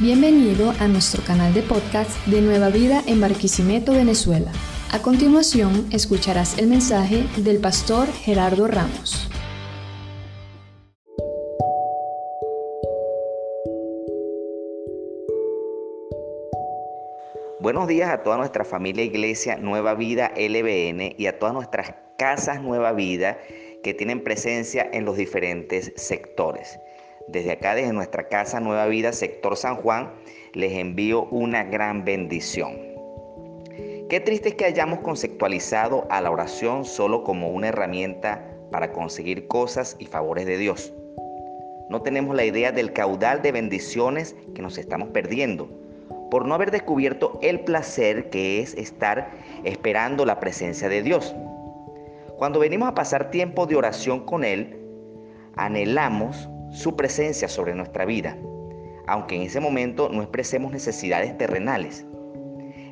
Bienvenido a nuestro canal de podcast de Nueva Vida en Barquisimeto, Venezuela. A continuación, escucharás el mensaje del pastor Gerardo Ramos. Buenos días a toda nuestra familia Iglesia Nueva Vida LBN y a todas nuestras casas Nueva Vida que tienen presencia en los diferentes sectores. Desde acá, desde nuestra casa Nueva Vida, sector San Juan, les envío una gran bendición. Qué triste es que hayamos conceptualizado a la oración solo como una herramienta para conseguir cosas y favores de Dios. No tenemos la idea del caudal de bendiciones que nos estamos perdiendo por no haber descubierto el placer que es estar esperando la presencia de Dios. Cuando venimos a pasar tiempo de oración con Él, anhelamos su presencia sobre nuestra vida, aunque en ese momento no expresemos necesidades terrenales.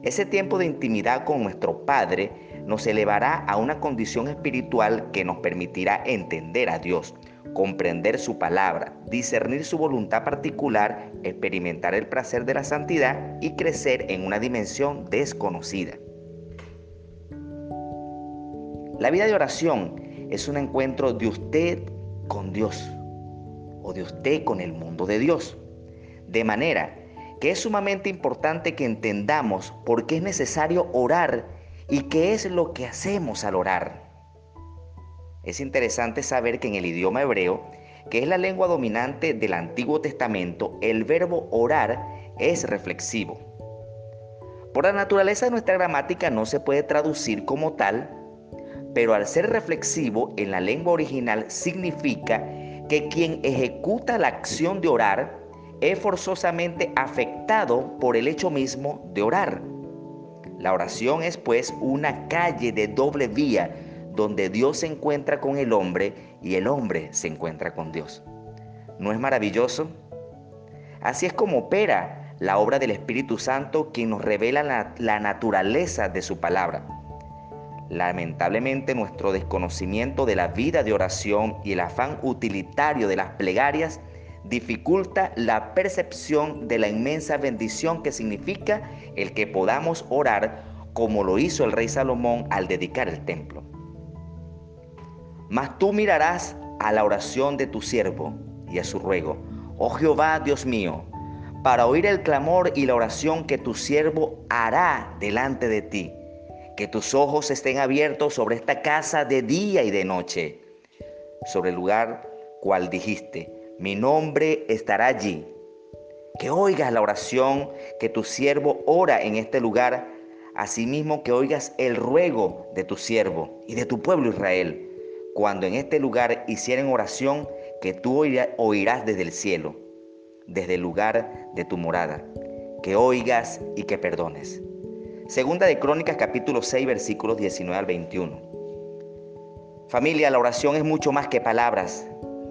Ese tiempo de intimidad con nuestro Padre nos elevará a una condición espiritual que nos permitirá entender a Dios, comprender su palabra, discernir su voluntad particular, experimentar el placer de la santidad y crecer en una dimensión desconocida. La vida de oración es un encuentro de usted con Dios o de usted con el mundo de Dios. De manera que es sumamente importante que entendamos por qué es necesario orar y qué es lo que hacemos al orar. Es interesante saber que en el idioma hebreo, que es la lengua dominante del Antiguo Testamento, el verbo orar es reflexivo. Por la naturaleza de nuestra gramática no se puede traducir como tal, pero al ser reflexivo en la lengua original significa que quien ejecuta la acción de orar es forzosamente afectado por el hecho mismo de orar. La oración es pues una calle de doble vía donde Dios se encuentra con el hombre y el hombre se encuentra con Dios. ¿No es maravilloso? Así es como opera la obra del Espíritu Santo quien nos revela la, la naturaleza de su palabra. Lamentablemente nuestro desconocimiento de la vida de oración y el afán utilitario de las plegarias dificulta la percepción de la inmensa bendición que significa el que podamos orar como lo hizo el rey Salomón al dedicar el templo. Mas tú mirarás a la oración de tu siervo y a su ruego, oh Jehová Dios mío, para oír el clamor y la oración que tu siervo hará delante de ti que tus ojos estén abiertos sobre esta casa de día y de noche, sobre el lugar cual dijiste, mi nombre estará allí. Que oigas la oración que tu siervo ora en este lugar, asimismo que oigas el ruego de tu siervo y de tu pueblo Israel, cuando en este lugar hicieren oración que tú oirás desde el cielo, desde el lugar de tu morada, que oigas y que perdones. Segunda de Crónicas capítulo 6 versículos 19 al 21. Familia, la oración es mucho más que palabras.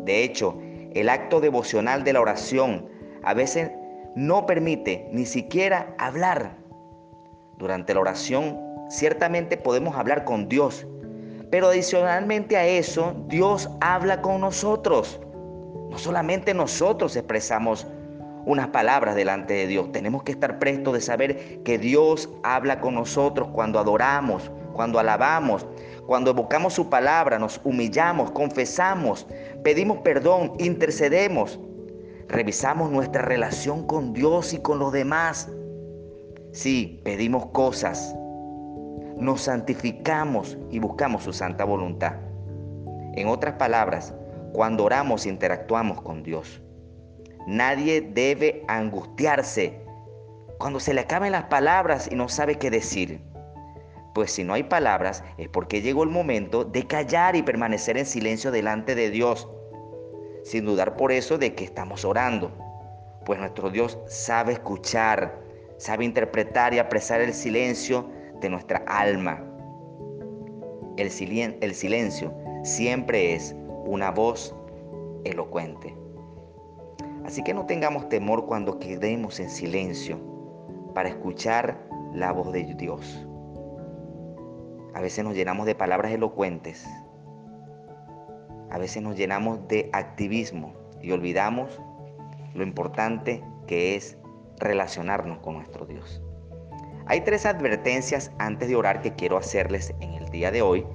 De hecho, el acto devocional de la oración a veces no permite ni siquiera hablar. Durante la oración ciertamente podemos hablar con Dios, pero adicionalmente a eso, Dios habla con nosotros. No solamente nosotros expresamos unas palabras delante de Dios. Tenemos que estar prestos de saber que Dios habla con nosotros cuando adoramos, cuando alabamos, cuando evocamos su palabra, nos humillamos, confesamos, pedimos perdón, intercedemos, revisamos nuestra relación con Dios y con los demás. Sí, pedimos cosas, nos santificamos y buscamos su santa voluntad. En otras palabras, cuando oramos interactuamos con Dios. Nadie debe angustiarse cuando se le acaben las palabras y no sabe qué decir. Pues si no hay palabras es porque llegó el momento de callar y permanecer en silencio delante de Dios, sin dudar por eso de que estamos orando. Pues nuestro Dios sabe escuchar, sabe interpretar y apreciar el silencio de nuestra alma. El, el silencio siempre es una voz elocuente. Así que no tengamos temor cuando quedemos en silencio para escuchar la voz de Dios. A veces nos llenamos de palabras elocuentes. A veces nos llenamos de activismo y olvidamos lo importante que es relacionarnos con nuestro Dios. Hay tres advertencias antes de orar que quiero hacerles en el día de hoy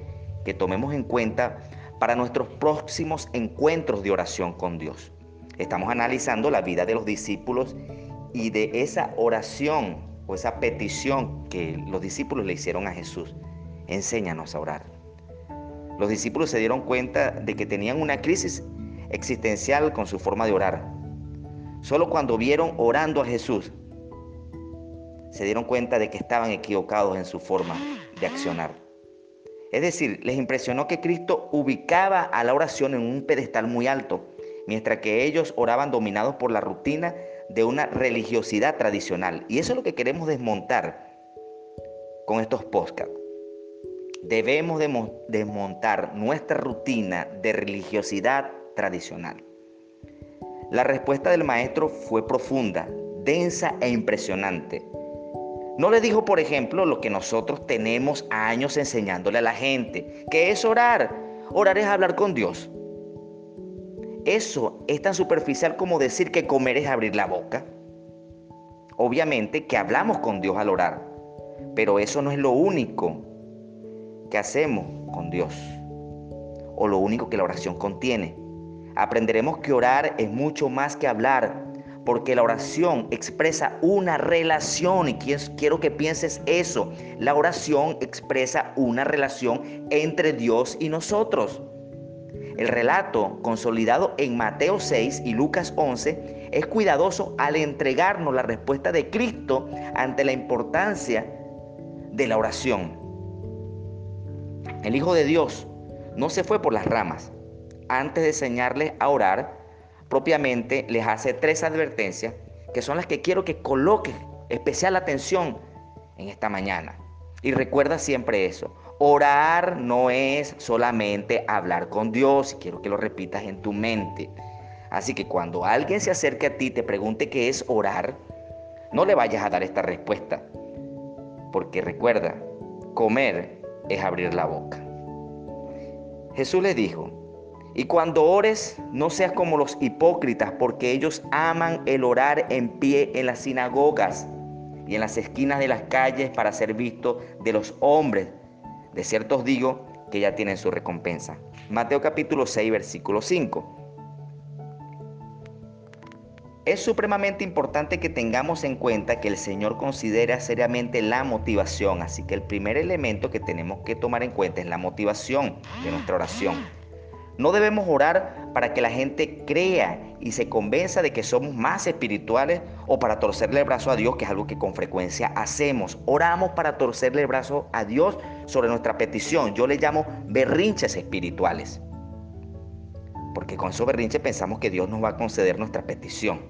que tomemos en cuenta para nuestros próximos encuentros de oración con Dios. Estamos analizando la vida de los discípulos y de esa oración o esa petición que los discípulos le hicieron a Jesús. Enséñanos a orar. Los discípulos se dieron cuenta de que tenían una crisis existencial con su forma de orar. Solo cuando vieron orando a Jesús, se dieron cuenta de que estaban equivocados en su forma de accionar. Es decir, les impresionó que Cristo ubicaba a la oración en un pedestal muy alto, mientras que ellos oraban dominados por la rutina de una religiosidad tradicional. Y eso es lo que queremos desmontar con estos podcasts. Debemos desmontar nuestra rutina de religiosidad tradicional. La respuesta del maestro fue profunda, densa e impresionante. No le dijo, por ejemplo, lo que nosotros tenemos años enseñándole a la gente, que es orar. Orar es hablar con Dios. Eso es tan superficial como decir que comer es abrir la boca. Obviamente que hablamos con Dios al orar, pero eso no es lo único que hacemos con Dios o lo único que la oración contiene. Aprenderemos que orar es mucho más que hablar, porque la oración expresa una relación y quiero que pienses eso. La oración expresa una relación entre Dios y nosotros. El relato consolidado en Mateo 6 y Lucas 11 es cuidadoso al entregarnos la respuesta de Cristo ante la importancia de la oración. El Hijo de Dios no se fue por las ramas. Antes de enseñarles a orar, propiamente les hace tres advertencias que son las que quiero que coloques especial atención en esta mañana. Y recuerda siempre eso. Orar no es solamente hablar con Dios, quiero que lo repitas en tu mente. Así que cuando alguien se acerque a ti y te pregunte qué es orar, no le vayas a dar esta respuesta. Porque recuerda, comer es abrir la boca. Jesús le dijo, y cuando ores, no seas como los hipócritas, porque ellos aman el orar en pie en las sinagogas y en las esquinas de las calles para ser visto de los hombres. De cierto os digo que ya tienen su recompensa. Mateo capítulo 6, versículo 5. Es supremamente importante que tengamos en cuenta que el Señor considera seriamente la motivación, así que el primer elemento que tenemos que tomar en cuenta es la motivación de nuestra oración. No debemos orar para que la gente crea y se convenza de que somos más espirituales o para torcerle el brazo a Dios, que es algo que con frecuencia hacemos. Oramos para torcerle el brazo a Dios sobre nuestra petición. Yo le llamo berrinches espirituales. Porque con esos berrinches pensamos que Dios nos va a conceder nuestra petición.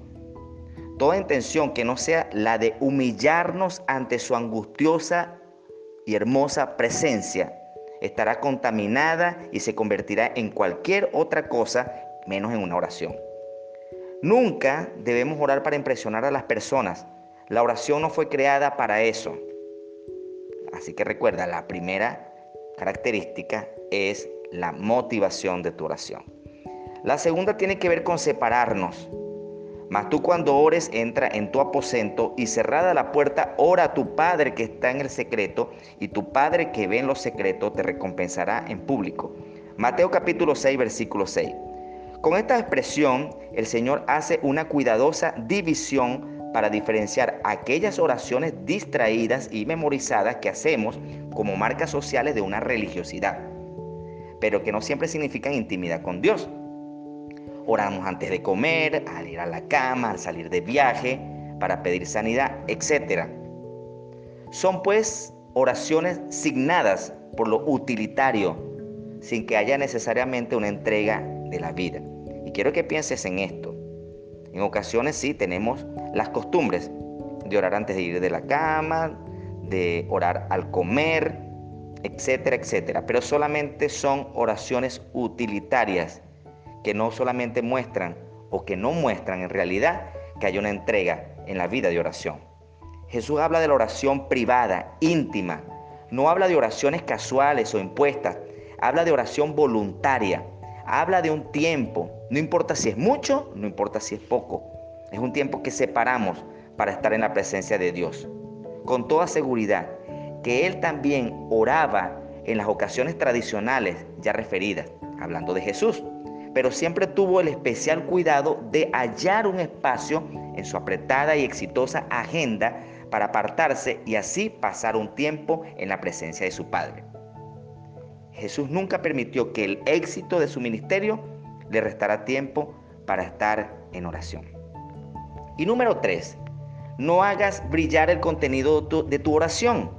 Toda intención que no sea la de humillarnos ante su angustiosa y hermosa presencia estará contaminada y se convertirá en cualquier otra cosa menos en una oración. Nunca debemos orar para impresionar a las personas. La oración no fue creada para eso. Así que recuerda, la primera característica es la motivación de tu oración. La segunda tiene que ver con separarnos. Mas tú cuando ores, entra en tu aposento y cerrada la puerta, ora a tu Padre que está en el secreto, y tu Padre que ve en lo secreto te recompensará en público. Mateo capítulo 6, versículo 6. Con esta expresión, el Señor hace una cuidadosa división para diferenciar aquellas oraciones distraídas y memorizadas que hacemos como marcas sociales de una religiosidad, pero que no siempre significan intimidad con Dios. Oramos antes de comer, al ir a la cama, al salir de viaje, para pedir sanidad, etc. Son pues oraciones signadas por lo utilitario, sin que haya necesariamente una entrega de la vida. Y quiero que pienses en esto. En ocasiones sí tenemos las costumbres de orar antes de ir de la cama, de orar al comer, etcétera, etcétera. Pero solamente son oraciones utilitarias que no solamente muestran o que no muestran en realidad que hay una entrega en la vida de oración. Jesús habla de la oración privada, íntima. No habla de oraciones casuales o impuestas. Habla de oración voluntaria. Habla de un tiempo. No importa si es mucho, no importa si es poco. Es un tiempo que separamos para estar en la presencia de Dios. Con toda seguridad que él también oraba en las ocasiones tradicionales ya referidas, hablando de Jesús, pero siempre tuvo el especial cuidado de hallar un espacio en su apretada y exitosa agenda para apartarse y así pasar un tiempo en la presencia de su Padre. Jesús nunca permitió que el éxito de su ministerio le restara tiempo para estar en oración. Y número tres, no hagas brillar el contenido de tu oración.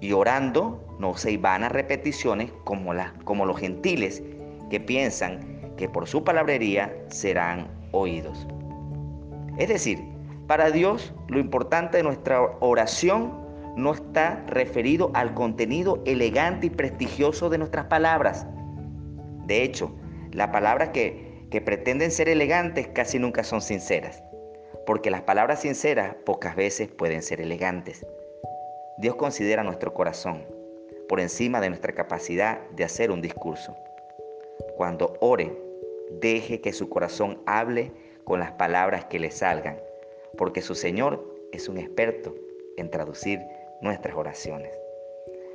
Y orando, no se vanas repeticiones como, como los gentiles que piensan que por su palabrería serán oídos. Es decir, para Dios lo importante de nuestra oración no está referido al contenido elegante y prestigioso de nuestras palabras. De hecho, las palabras que, que pretenden ser elegantes casi nunca son sinceras, porque las palabras sinceras pocas veces pueden ser elegantes. Dios considera nuestro corazón por encima de nuestra capacidad de hacer un discurso. Cuando ore, deje que su corazón hable con las palabras que le salgan, porque su Señor es un experto en traducir nuestras oraciones.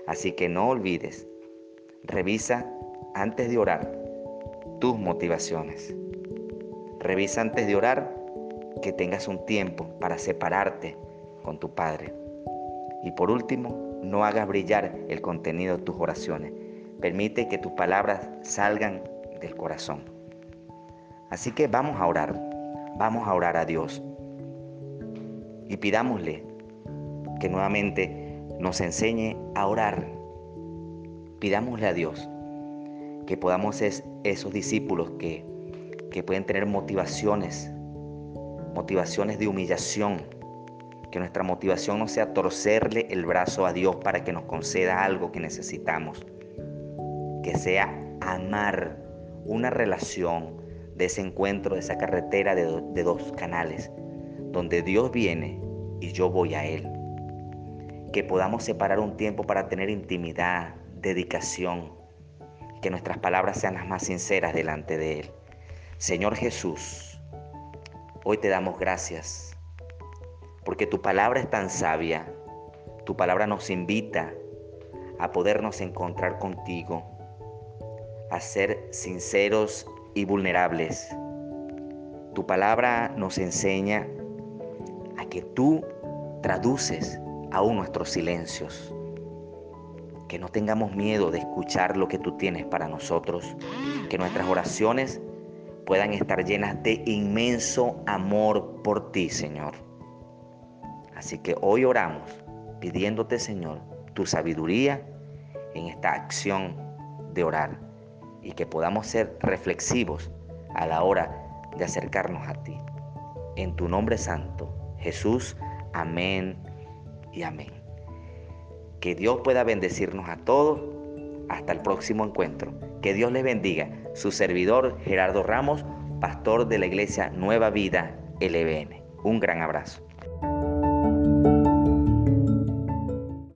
Así que no olvides, revisa antes de orar tus motivaciones. Revisa antes de orar que tengas un tiempo para separarte con tu Padre. Y por último, no hagas brillar el contenido de tus oraciones. Permite que tus palabras salgan del corazón. Así que vamos a orar, vamos a orar a Dios y pidámosle que nuevamente nos enseñe a orar. Pidámosle a Dios que podamos ser esos discípulos que, que pueden tener motivaciones, motivaciones de humillación, que nuestra motivación no sea torcerle el brazo a Dios para que nos conceda algo que necesitamos, que sea amar una relación de ese encuentro, de esa carretera de, de dos canales, donde Dios viene y yo voy a Él que podamos separar un tiempo para tener intimidad, dedicación, que nuestras palabras sean las más sinceras delante de Él. Señor Jesús, hoy te damos gracias porque tu palabra es tan sabia, tu palabra nos invita a podernos encontrar contigo, a ser sinceros y vulnerables. Tu palabra nos enseña a que tú traduces aún nuestros silencios. Que no tengamos miedo de escuchar lo que tú tienes para nosotros. Que nuestras oraciones puedan estar llenas de inmenso amor por ti, Señor. Así que hoy oramos pidiéndote, Señor, tu sabiduría en esta acción de orar y que podamos ser reflexivos a la hora de acercarnos a ti. En tu nombre santo, Jesús, amén y amén. Que Dios pueda bendecirnos a todos. Hasta el próximo encuentro. Que Dios les bendiga. Su servidor Gerardo Ramos, pastor de la iglesia Nueva Vida LBN. Un gran abrazo.